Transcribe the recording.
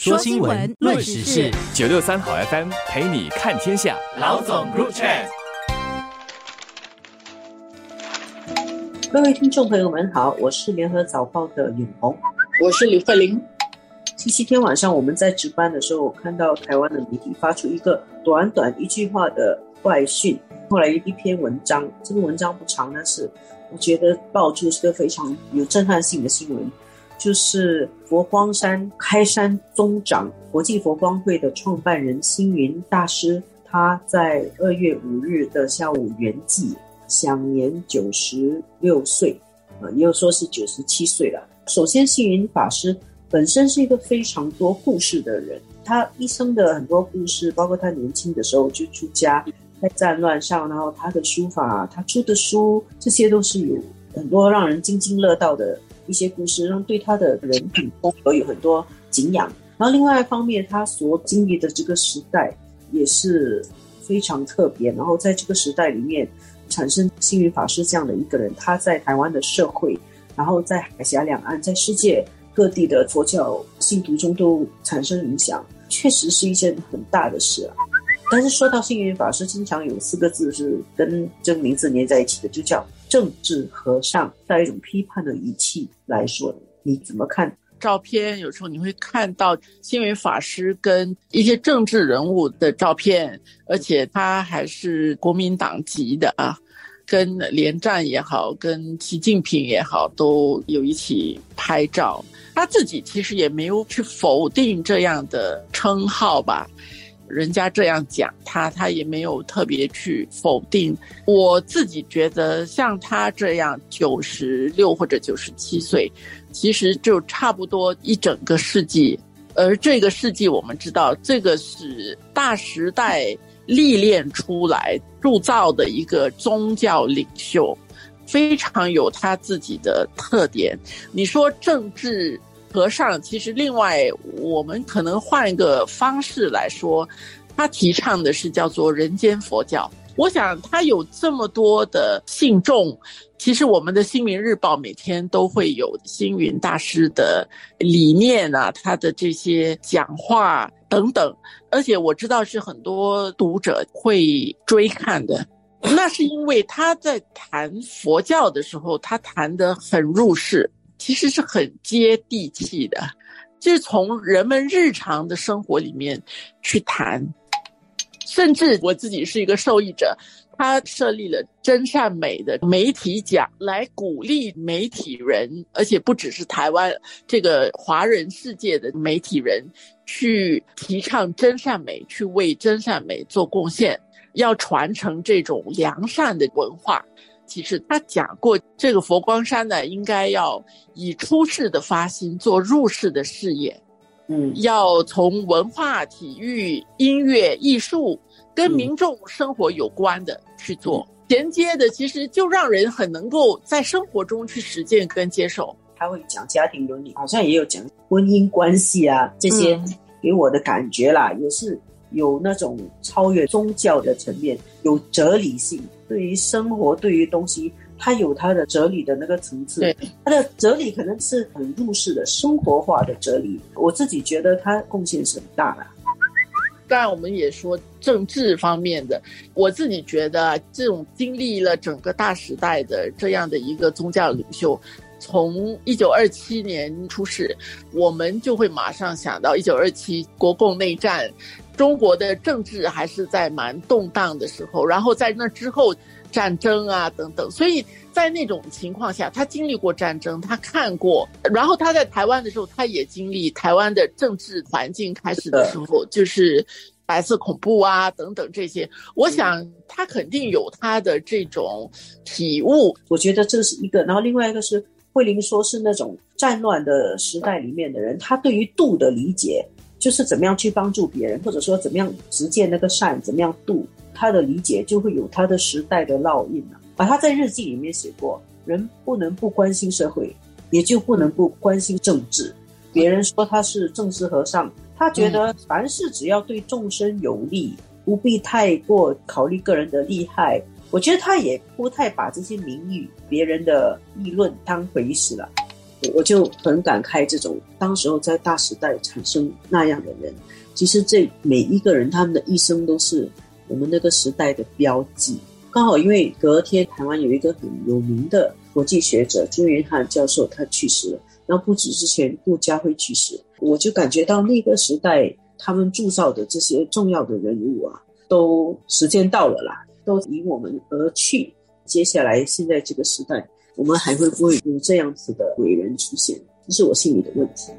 说新闻，论时事，九六三好 FM 陪你看天下。老总入场。各位听众朋友们好，我是联合早报的永红，我是李慧玲。星期天晚上我们在值班的时候，我看到台湾的媒体发出一个短短一句话的外讯，后来一篇文章，这个文章不长，但是我觉得爆出是个非常有震撼性的新闻。就是佛光山开山宗长国际佛光会的创办人星云大师，他在二月五日的下午圆寂，享年九十六岁，啊，也有说是九十七岁了。首先，星云法师本身是一个非常多故事的人，他一生的很多故事，包括他年轻的时候就出家，在战乱上，然后他的书法，他出的书，这些都是有很多让人津津乐道的。一些故事让对他的人品风格有很多敬仰，然后另外一方面，他所经历的这个时代也是非常特别。然后在这个时代里面，产生星云法师这样的一个人，他在台湾的社会，然后在海峡两岸，在世界各地的佛教信徒中都产生影响，确实是一件很大的事啊。但是说到星云法师，经常有四个字是跟这个名字连在一起的，就叫。政治和尚带一种批判的语气来说，你怎么看？照片有时候你会看到星云法师跟一些政治人物的照片，而且他还是国民党籍的啊，跟连战也好，跟习近平也好，都有一起拍照。他自己其实也没有去否定这样的称号吧。人家这样讲他，他也没有特别去否定。我自己觉得，像他这样九十六或者九十七岁，其实就差不多一整个世纪。而这个世纪，我们知道，这个是大时代历练出来铸造的一个宗教领袖，非常有他自己的特点。你说政治？和尚其实，另外我们可能换一个方式来说，他提倡的是叫做人间佛教。我想他有这么多的信众，其实我们的《星云日报》每天都会有星云大师的理念啊，他的这些讲话等等，而且我知道是很多读者会追看的。那是因为他在谈佛教的时候，他谈得很入世。其实是很接地气的，就是从人们日常的生活里面去谈，甚至我自己是一个受益者，他设立了真善美的媒体奖，来鼓励媒体人，而且不只是台湾这个华人世界的媒体人，去提倡真善美，去为真善美做贡献，要传承这种良善的文化。其实他讲过，这个佛光山呢，应该要以出世的发心做入世的事业，嗯，要从文化、体育、音乐、艺术跟民众生活有关的去做衔接的，其实就让人很能够在生活中去实践跟接受。他会讲家庭伦理，好像也有讲婚姻关系啊，这些给我的感觉啦，也是有那种超越宗教的层面，有哲理性。对于生活，对于东西，它有它的哲理的那个层次。对，它的哲理可能是很入世的生活化的哲理。我自己觉得它贡献是很大的。当然，我们也说政治方面的。我自己觉得，这种经历了整个大时代的这样的一个宗教领袖，从一九二七年出世，我们就会马上想到一九二七国共内战。中国的政治还是在蛮动荡的时候，然后在那之后战争啊等等，所以在那种情况下，他经历过战争，他看过，然后他在台湾的时候，他也经历台湾的政治环境开始的时候，就是白色恐怖啊等等这些，我想他肯定有他的这种体悟。我觉得这是一个，然后另外一个是慧玲说是那种战乱的时代里面的人，他对于度的理解。就是怎么样去帮助别人，或者说怎么样实践那个善，怎么样度他的理解，就会有他的时代的烙印了。把他在日记里面写过，人不能不关心社会，也就不能不关心政治。别人说他是政治和尚，他觉得凡事只要对众生有利，不必太过考虑个人的利害。我觉得他也不太把这些名誉、别人的议论当回事了。我就很感慨，这种当时候在大时代产生那样的人，其实这每一个人他们的一生都是我们那个时代的标记。刚好因为隔天台湾有一个很有名的国际学者朱元汉教授他去世了，然后不久之前顾嘉辉去世，我就感觉到那个时代他们铸造的这些重要的人物啊，都时间到了啦，都离我们而去。接下来现在这个时代，我们还会不会有这样子的伟人出现？这是我心里的问题。